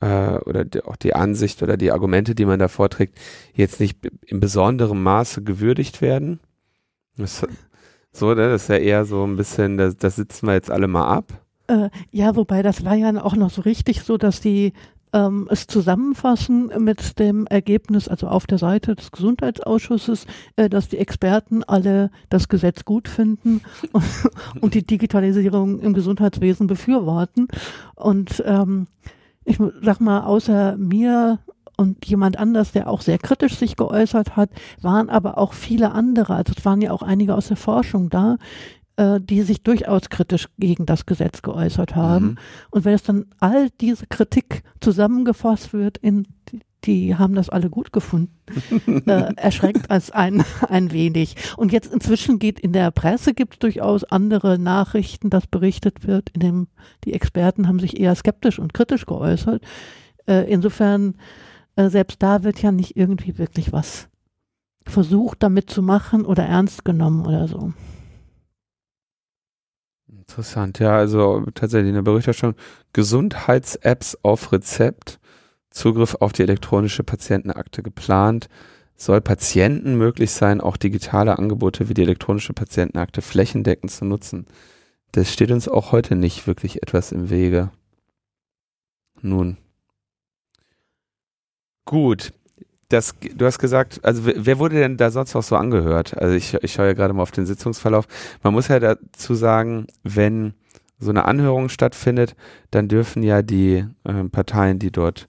äh, oder auch die Ansicht oder die Argumente, die man da vorträgt, jetzt nicht in besonderem Maße gewürdigt werden. Das, so, ne, das ist ja eher so ein bisschen, da, das sitzen wir jetzt alle mal ab. Äh, ja, wobei das war ja auch noch so richtig so, dass die ähm, es zusammenfassen mit dem Ergebnis, also auf der Seite des Gesundheitsausschusses, äh, dass die Experten alle das Gesetz gut finden und, und die Digitalisierung im Gesundheitswesen befürworten. Und ähm, ich sag mal, außer mir und jemand anders, der auch sehr kritisch sich geäußert hat, waren aber auch viele andere, also es waren ja auch einige aus der Forschung da, äh, die sich durchaus kritisch gegen das Gesetz geäußert haben. Mhm. Und wenn es dann all diese Kritik zusammengefasst wird in die haben das alle gut gefunden. äh, erschreckt als ein, ein wenig. Und jetzt inzwischen geht in der Presse gibt es durchaus andere Nachrichten, dass berichtet wird, in dem die Experten haben sich eher skeptisch und kritisch geäußert. Äh, insofern, äh, selbst da wird ja nicht irgendwie wirklich was versucht damit zu machen oder ernst genommen oder so. Interessant, ja, also tatsächlich in der Berichterstattung Gesundheits-Apps auf Rezept, Zugriff auf die elektronische Patientenakte geplant, soll Patienten möglich sein, auch digitale Angebote wie die elektronische Patientenakte flächendeckend zu nutzen. Das steht uns auch heute nicht wirklich etwas im Wege. Nun. Gut, das, du hast gesagt, also wer wurde denn da sonst noch so angehört? Also ich, ich schaue ja gerade mal auf den Sitzungsverlauf. Man muss ja dazu sagen, wenn so eine Anhörung stattfindet, dann dürfen ja die äh, Parteien, die dort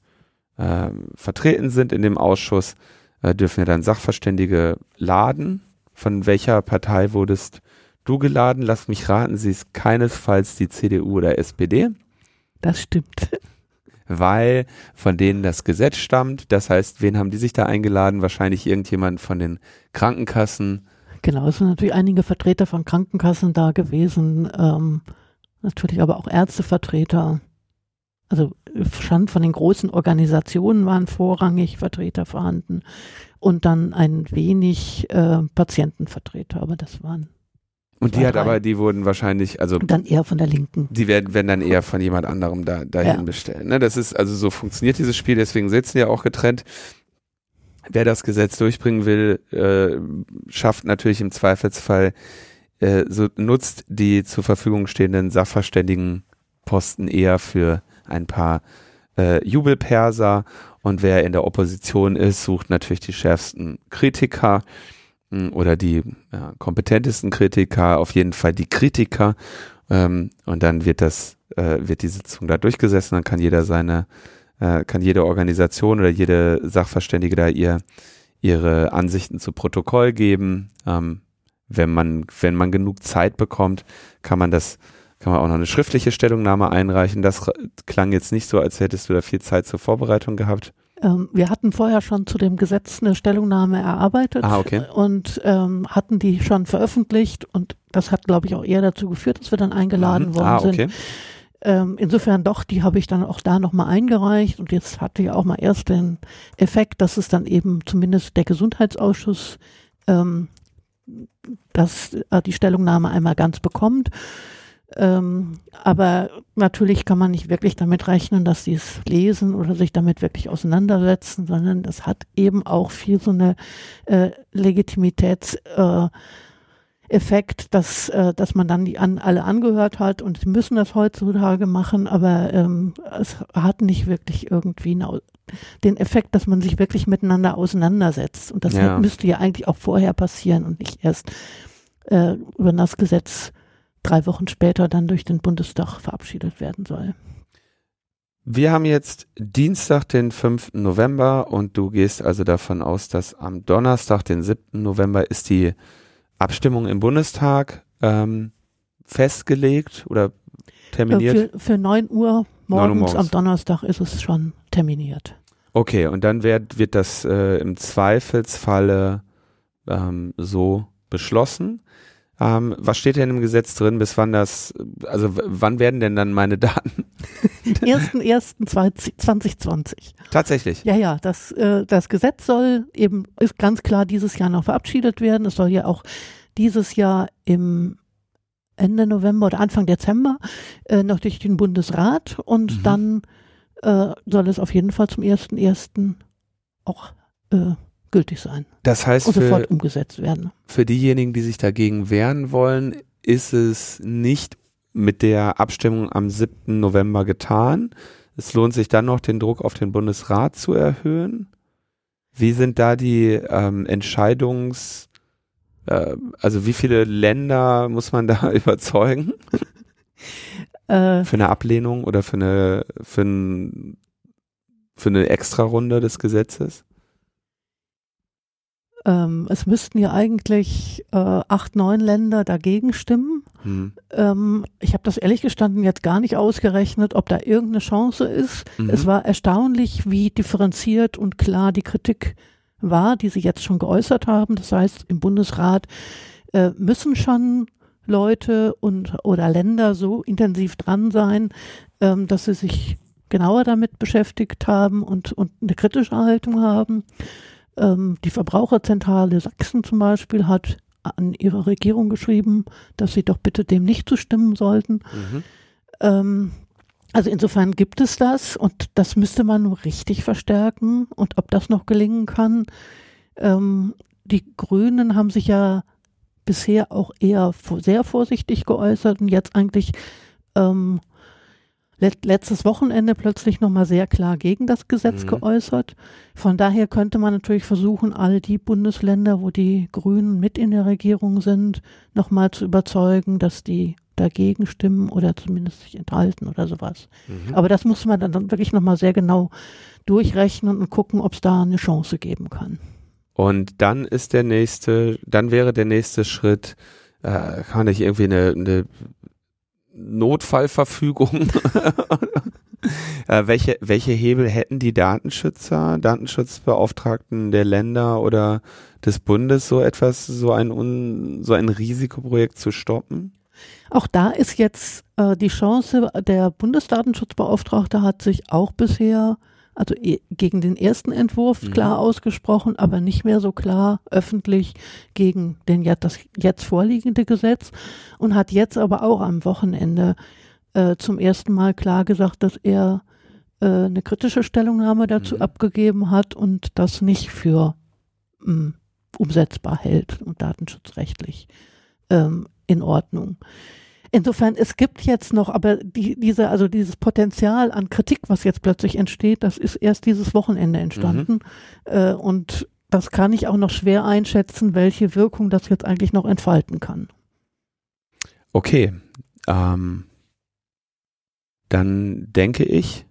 äh, vertreten sind in dem Ausschuss, äh, dürfen ja dann Sachverständige laden. Von welcher Partei wurdest du geladen? Lass mich raten, sie ist keinesfalls die CDU oder SPD. Das stimmt weil von denen das Gesetz stammt. Das heißt, wen haben die sich da eingeladen? Wahrscheinlich irgendjemand von den Krankenkassen. Genau, es sind natürlich einige Vertreter von Krankenkassen da gewesen, ähm, natürlich aber auch Ärztevertreter. Also stand von den großen Organisationen waren vorrangig Vertreter vorhanden und dann ein wenig äh, Patientenvertreter, aber das waren und die hat drei. aber, die wurden wahrscheinlich, also. dann eher von der Linken. Die werden, werden dann eher von jemand anderem da, dahin ja. bestellen. Ne? Das ist, also so funktioniert dieses Spiel, deswegen sitzen ja auch getrennt. Wer das Gesetz durchbringen will, äh, schafft natürlich im Zweifelsfall, äh, so nutzt die zur Verfügung stehenden Sachverständigenposten eher für ein paar äh, Jubelperser und wer in der Opposition ist, sucht natürlich die schärfsten Kritiker oder die ja, kompetentesten Kritiker, auf jeden Fall die Kritiker. Ähm, und dann wird das, äh, wird die Sitzung da durchgesessen, dann kann jeder seine, äh, kann jede Organisation oder jede Sachverständige da ihr, ihre Ansichten zu Protokoll geben. Ähm, wenn man, wenn man genug Zeit bekommt, kann man das, kann man auch noch eine schriftliche Stellungnahme einreichen. Das klang jetzt nicht so, als hättest du da viel Zeit zur Vorbereitung gehabt. Ähm, wir hatten vorher schon zu dem Gesetz eine Stellungnahme erarbeitet ah, okay. und ähm, hatten die schon veröffentlicht und das hat, glaube ich, auch eher dazu geführt, dass wir dann eingeladen mhm. worden ah, okay. sind. Ähm, insofern doch, die habe ich dann auch da nochmal eingereicht und jetzt hatte ja auch mal erst den Effekt, dass es dann eben zumindest der Gesundheitsausschuss ähm, dass äh, die Stellungnahme einmal ganz bekommt. Ähm, aber natürlich kann man nicht wirklich damit rechnen, dass sie es lesen oder sich damit wirklich auseinandersetzen, sondern das hat eben auch viel so eine äh, Legitimitätseffekt, äh, dass, äh, dass man dann die an, alle angehört hat und sie müssen das heutzutage machen, aber ähm, es hat nicht wirklich irgendwie eine, den Effekt, dass man sich wirklich miteinander auseinandersetzt. Und das ja. müsste ja eigentlich auch vorher passieren und nicht erst äh, über das Gesetz drei Wochen später dann durch den Bundestag verabschiedet werden soll. Wir haben jetzt Dienstag, den 5. November und du gehst also davon aus, dass am Donnerstag, den 7. November, ist die Abstimmung im Bundestag ähm, festgelegt oder terminiert? Für, für 9 Uhr morgens, 9 Uhr morgens am Donnerstag ist es schon terminiert. Okay, und dann wird, wird das äh, im Zweifelsfalle ähm, so beschlossen. Ähm, was steht denn im Gesetz drin, bis wann das, also wann werden denn dann meine Daten? 1.1.2020. Tatsächlich. Ja, ja, das, äh, das Gesetz soll eben, ist ganz klar dieses Jahr noch verabschiedet werden. Es soll ja auch dieses Jahr im Ende November oder Anfang Dezember äh, noch durch den Bundesrat und mhm. dann äh, soll es auf jeden Fall zum 1.1. auch äh, gültig sein. Das heißt, und sofort für, umgesetzt werden. Für diejenigen, die sich dagegen wehren wollen, ist es nicht mit der Abstimmung am 7. November getan, es lohnt sich dann noch, den Druck auf den Bundesrat zu erhöhen. Wie sind da die ähm, Entscheidungs, äh, also wie viele Länder muss man da überzeugen? Äh, für eine Ablehnung oder für eine, für, ein, für eine Extrarunde des Gesetzes? Ähm, es müssten ja eigentlich äh, acht, neun Länder dagegen stimmen. Hm. Ähm, ich habe das ehrlich gestanden jetzt gar nicht ausgerechnet, ob da irgendeine Chance ist. Mhm. Es war erstaunlich, wie differenziert und klar die Kritik war, die Sie jetzt schon geäußert haben. Das heißt, im Bundesrat äh, müssen schon Leute und oder Länder so intensiv dran sein, ähm, dass sie sich genauer damit beschäftigt haben und, und eine kritische Haltung haben. Ähm, die Verbraucherzentrale Sachsen zum Beispiel hat an ihre Regierung geschrieben, dass sie doch bitte dem nicht zustimmen sollten. Mhm. Ähm, also insofern gibt es das und das müsste man nur richtig verstärken und ob das noch gelingen kann. Ähm, die Grünen haben sich ja bisher auch eher sehr vorsichtig geäußert und jetzt eigentlich ähm, letztes Wochenende plötzlich nochmal sehr klar gegen das Gesetz mhm. geäußert. Von daher könnte man natürlich versuchen, all die Bundesländer, wo die Grünen mit in der Regierung sind, nochmal zu überzeugen, dass die dagegen stimmen oder zumindest sich enthalten oder sowas. Mhm. Aber das muss man dann wirklich nochmal sehr genau durchrechnen und gucken, ob es da eine Chance geben kann. Und dann ist der nächste, dann wäre der nächste Schritt, äh, kann ich irgendwie eine, eine Notfallverfügung. äh, welche, welche Hebel hätten die Datenschützer, Datenschutzbeauftragten der Länder oder des Bundes, so etwas, so ein, so ein Risikoprojekt zu stoppen? Auch da ist jetzt äh, die Chance, der Bundesdatenschutzbeauftragte hat sich auch bisher also gegen den ersten Entwurf mhm. klar ausgesprochen, aber nicht mehr so klar öffentlich gegen den das jetzt vorliegende Gesetz und hat jetzt aber auch am Wochenende äh, zum ersten Mal klar gesagt, dass er äh, eine kritische Stellungnahme dazu mhm. abgegeben hat und das nicht für mh, hm, umsetzbar hält und datenschutzrechtlich ähm, in Ordnung. Insofern, es gibt jetzt noch, aber die, diese, also dieses Potenzial an Kritik, was jetzt plötzlich entsteht, das ist erst dieses Wochenende entstanden. Mhm. Äh, und das kann ich auch noch schwer einschätzen, welche Wirkung das jetzt eigentlich noch entfalten kann. Okay. Ähm, dann denke ich,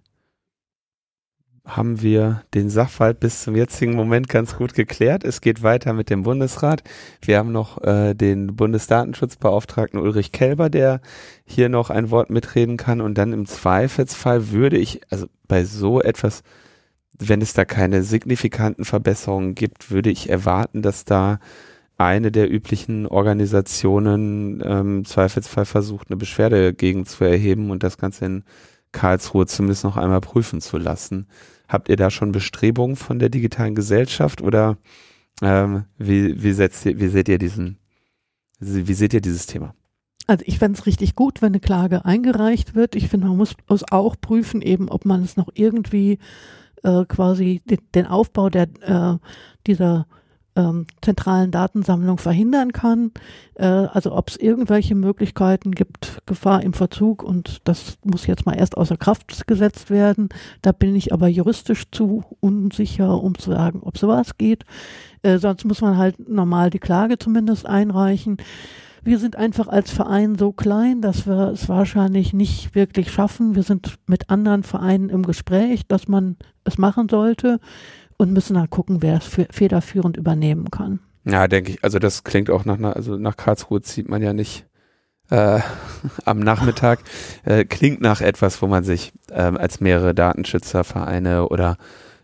haben wir den Sachverhalt bis zum jetzigen Moment ganz gut geklärt. Es geht weiter mit dem Bundesrat. Wir haben noch äh, den Bundesdatenschutzbeauftragten Ulrich Kelber, der hier noch ein Wort mitreden kann. Und dann im Zweifelsfall würde ich, also bei so etwas, wenn es da keine signifikanten Verbesserungen gibt, würde ich erwarten, dass da eine der üblichen Organisationen ähm, Zweifelsfall versucht, eine Beschwerde gegen zu erheben und das Ganze in Karlsruhe zumindest noch einmal prüfen zu lassen. Habt ihr da schon Bestrebungen von der digitalen Gesellschaft oder ähm, wie, wie, setzt ihr, wie seht ihr diesen, wie seht ihr dieses Thema? Also ich fände es richtig gut, wenn eine Klage eingereicht wird. Ich finde, man muss es auch prüfen, eben, ob man es noch irgendwie äh, quasi den, den Aufbau der äh, dieser ähm, zentralen Datensammlung verhindern kann. Äh, also ob es irgendwelche Möglichkeiten gibt, Gefahr im Verzug und das muss jetzt mal erst außer Kraft gesetzt werden. Da bin ich aber juristisch zu unsicher, um zu sagen, ob sowas geht. Äh, sonst muss man halt normal die Klage zumindest einreichen. Wir sind einfach als Verein so klein, dass wir es wahrscheinlich nicht wirklich schaffen. Wir sind mit anderen Vereinen im Gespräch, dass man es machen sollte und müssen dann gucken, wer es federführend übernehmen kann. Ja, denke ich. Also das klingt auch nach einer, also nach Karlsruhe zieht man ja nicht äh, am Nachmittag. Äh, klingt nach etwas, wo man sich äh, als mehrere Datenschützervereine oder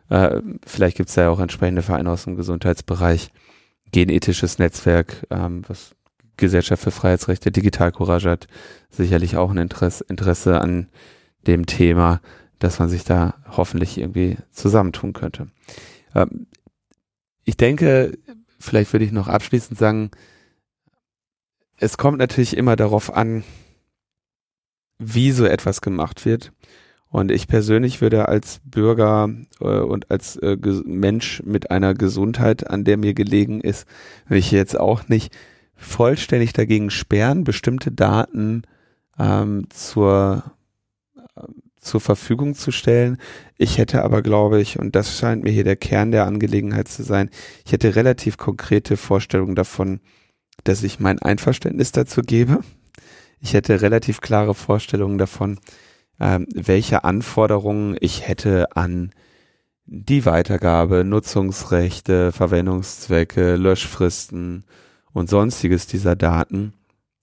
äh, vielleicht gibt es ja auch entsprechende Vereine aus dem Gesundheitsbereich, genethisches Netzwerk, ähm, was Gesellschaft für Freiheitsrechte, Digital Courage hat sicherlich auch ein Interesse, Interesse an dem Thema dass man sich da hoffentlich irgendwie zusammentun könnte. Ähm, ich denke, vielleicht würde ich noch abschließend sagen, es kommt natürlich immer darauf an, wie so etwas gemacht wird. Und ich persönlich würde als Bürger äh, und als äh, Mensch mit einer Gesundheit, an der mir gelegen ist, will ich jetzt auch nicht vollständig dagegen sperren, bestimmte Daten ähm, zur zur Verfügung zu stellen. Ich hätte aber, glaube ich, und das scheint mir hier der Kern der Angelegenheit zu sein, ich hätte relativ konkrete Vorstellungen davon, dass ich mein Einverständnis dazu gebe. Ich hätte relativ klare Vorstellungen davon, ähm, welche Anforderungen ich hätte an die Weitergabe, Nutzungsrechte, Verwendungszwecke, Löschfristen und sonstiges dieser Daten.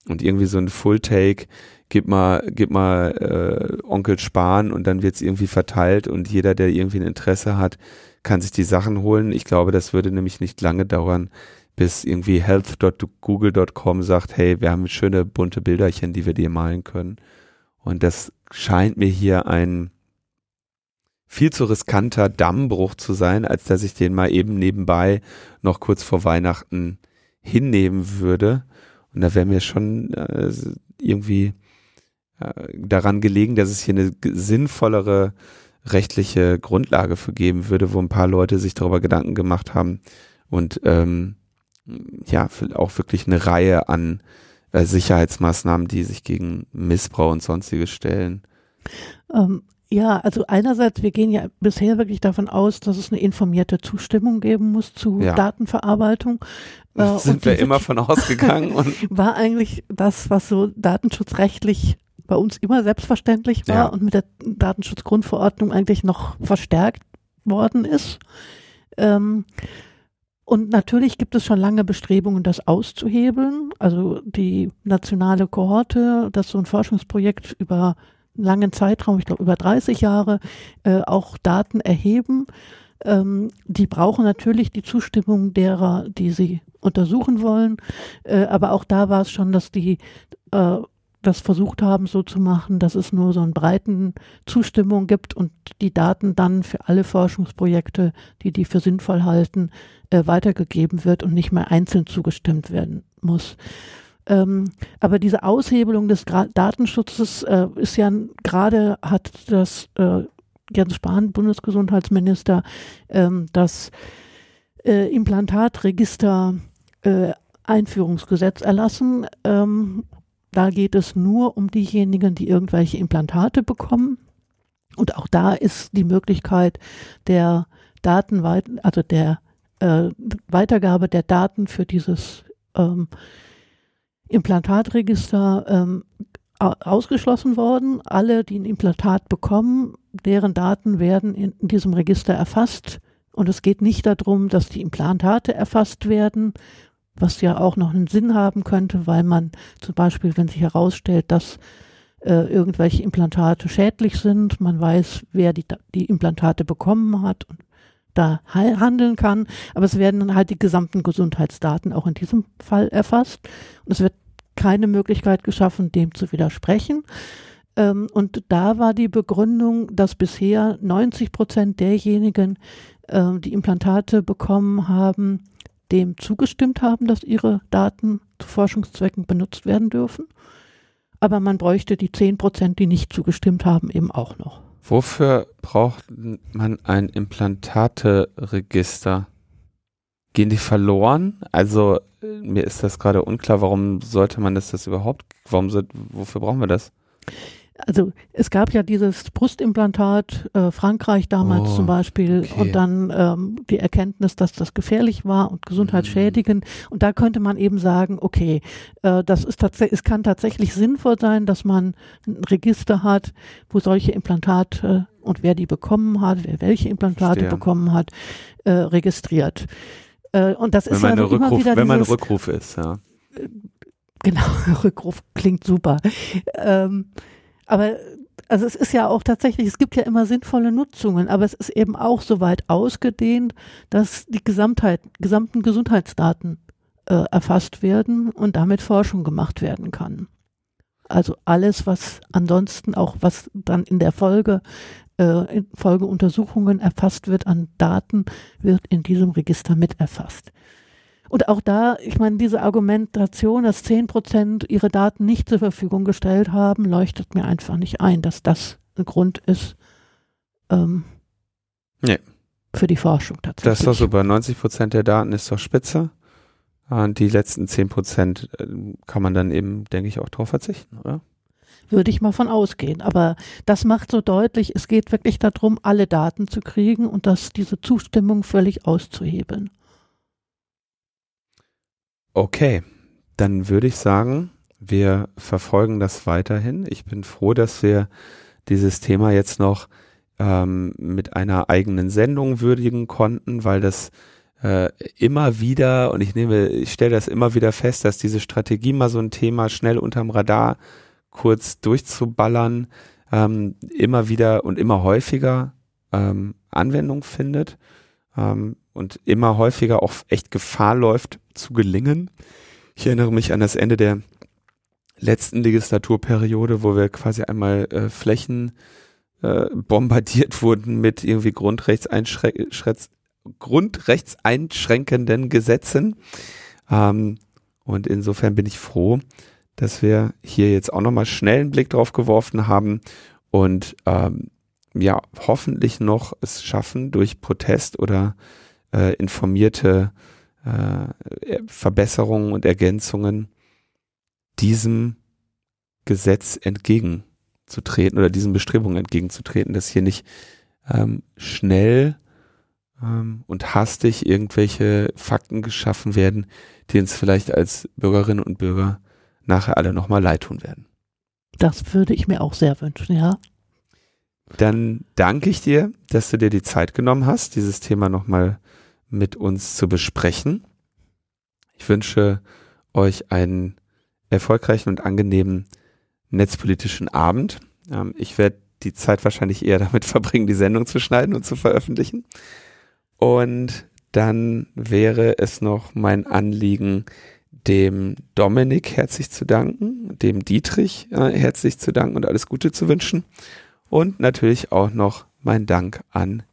Und irgendwie so ein Full-Take, gib mal, gib mal äh, Onkel Spahn und dann wird's irgendwie verteilt und jeder, der irgendwie ein Interesse hat, kann sich die Sachen holen. Ich glaube, das würde nämlich nicht lange dauern, bis irgendwie health.google.com sagt, hey, wir haben schöne bunte Bilderchen, die wir dir malen können. Und das scheint mir hier ein viel zu riskanter Dammbruch zu sein, als dass ich den mal eben nebenbei noch kurz vor Weihnachten hinnehmen würde. Und da wäre mir schon äh, irgendwie daran gelegen, dass es hier eine sinnvollere rechtliche Grundlage für geben würde, wo ein paar Leute sich darüber Gedanken gemacht haben und ähm, ja, auch wirklich eine Reihe an äh, Sicherheitsmaßnahmen, die sich gegen Missbrauch und sonstiges stellen. Ähm, ja, also einerseits, wir gehen ja bisher wirklich davon aus, dass es eine informierte Zustimmung geben muss zu ja. Datenverarbeitung. Äh, sind wir immer von ausgegangen. Und war eigentlich das, was so datenschutzrechtlich bei uns immer selbstverständlich war ja. und mit der Datenschutzgrundverordnung eigentlich noch verstärkt worden ist. Ähm, und natürlich gibt es schon lange Bestrebungen, das auszuhebeln. Also die nationale Kohorte, das so ein Forschungsprojekt über einen langen Zeitraum, ich glaube über 30 Jahre, äh, auch Daten erheben. Ähm, die brauchen natürlich die Zustimmung derer, die sie untersuchen wollen. Äh, aber auch da war es schon, dass die äh, das versucht haben, so zu machen, dass es nur so einen breiten Zustimmung gibt und die Daten dann für alle Forschungsprojekte, die die für sinnvoll halten, äh, weitergegeben wird und nicht mehr einzeln zugestimmt werden muss. Ähm, aber diese Aushebelung des Gra Datenschutzes äh, ist ja gerade hat das äh, Jens Spahn, Bundesgesundheitsminister, ähm, das äh, Implantatregister äh, Einführungsgesetz erlassen. Ähm, da geht es nur um diejenigen, die irgendwelche Implantate bekommen. Und auch da ist die Möglichkeit der Datenweit also der äh, Weitergabe der Daten für dieses ähm, Implantatregister ähm, ausgeschlossen worden. Alle, die ein Implantat bekommen, deren Daten werden in, in diesem Register erfasst. Und es geht nicht darum, dass die Implantate erfasst werden, was ja auch noch einen Sinn haben könnte, weil man zum Beispiel, wenn sich herausstellt, dass äh, irgendwelche Implantate schädlich sind, man weiß, wer die, die Implantate bekommen hat und da handeln kann, aber es werden dann halt die gesamten Gesundheitsdaten auch in diesem Fall erfasst und es wird keine Möglichkeit geschaffen, dem zu widersprechen. Ähm, und da war die Begründung, dass bisher 90 Prozent derjenigen, äh, die Implantate bekommen haben, dem zugestimmt haben, dass ihre Daten zu Forschungszwecken benutzt werden dürfen. Aber man bräuchte die 10 Prozent, die nicht zugestimmt haben, eben auch noch. Wofür braucht man ein Implantate-Register? Gehen die verloren? Also mir ist das gerade unklar, warum sollte man das, das überhaupt, warum wofür brauchen wir das? Also es gab ja dieses Brustimplantat, äh, Frankreich damals oh, zum Beispiel, okay. und dann ähm, die Erkenntnis, dass das gefährlich war und gesundheitsschädigend. Mhm. Und da könnte man eben sagen, okay, äh, das ist tatsächlich, es kann tatsächlich sinnvoll sein, dass man ein Register hat, wo solche Implantate und wer die bekommen hat, wer welche Implantate Verstehe. bekommen hat, äh, registriert. Äh, und das wenn ist ja Rückruf, immer wieder Wenn man Rückruf ist, ja. Genau, Rückruf klingt super. Ähm, aber also es ist ja auch tatsächlich, es gibt ja immer sinnvolle Nutzungen, aber es ist eben auch so weit ausgedehnt, dass die Gesamtheit, gesamten Gesundheitsdaten äh, erfasst werden und damit Forschung gemacht werden kann. Also alles, was ansonsten auch, was dann in der Folge, äh, in Folgeuntersuchungen erfasst wird an Daten, wird in diesem Register mit erfasst. Und auch da, ich meine, diese Argumentation, dass 10 Prozent ihre Daten nicht zur Verfügung gestellt haben, leuchtet mir einfach nicht ein, dass das ein Grund ist ähm, nee. für die Forschung tatsächlich. Das ist doch super. 90 Prozent der Daten ist doch spitze. Und die letzten 10 Prozent äh, kann man dann eben, denke ich, auch darauf verzichten, oder? Würde ich mal von ausgehen. Aber das macht so deutlich, es geht wirklich darum, alle Daten zu kriegen und das, diese Zustimmung völlig auszuhebeln. Okay, dann würde ich sagen, wir verfolgen das weiterhin. Ich bin froh, dass wir dieses Thema jetzt noch ähm, mit einer eigenen Sendung würdigen konnten, weil das äh, immer wieder, und ich nehme, ich stelle das immer wieder fest, dass diese Strategie mal so ein Thema schnell unterm Radar kurz durchzuballern, ähm, immer wieder und immer häufiger ähm, Anwendung findet ähm, und immer häufiger auch echt Gefahr läuft zu gelingen. Ich erinnere mich an das Ende der letzten Legislaturperiode, wo wir quasi einmal äh, Flächen äh, bombardiert wurden mit irgendwie grundrechtseinschränkenden Gesetzen. Ähm, und insofern bin ich froh, dass wir hier jetzt auch nochmal schnell einen Blick drauf geworfen haben und ähm, ja, hoffentlich noch es schaffen, durch Protest oder äh, informierte äh, Verbesserungen und Ergänzungen diesem Gesetz entgegenzutreten oder diesen Bestrebungen entgegenzutreten, dass hier nicht ähm, schnell ähm, und hastig irgendwelche Fakten geschaffen werden, die uns vielleicht als Bürgerinnen und Bürger nachher alle nochmal leid tun werden. Das würde ich mir auch sehr wünschen, ja. Dann danke ich dir, dass du dir die Zeit genommen hast, dieses Thema nochmal mit uns zu besprechen. Ich wünsche euch einen erfolgreichen und angenehmen netzpolitischen Abend. Ähm, ich werde die Zeit wahrscheinlich eher damit verbringen, die Sendung zu schneiden und zu veröffentlichen. Und dann wäre es noch mein Anliegen, dem Dominik herzlich zu danken, dem Dietrich äh, herzlich zu danken und alles Gute zu wünschen. Und natürlich auch noch mein Dank an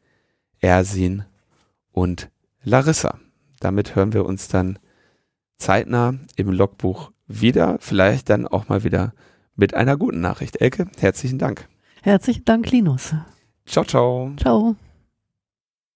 Ersin und Larissa. Damit hören wir uns dann zeitnah im Logbuch wieder, vielleicht dann auch mal wieder mit einer guten Nachricht. Elke, herzlichen Dank. Herzlichen Dank, Linus. Ciao, ciao. Ciao.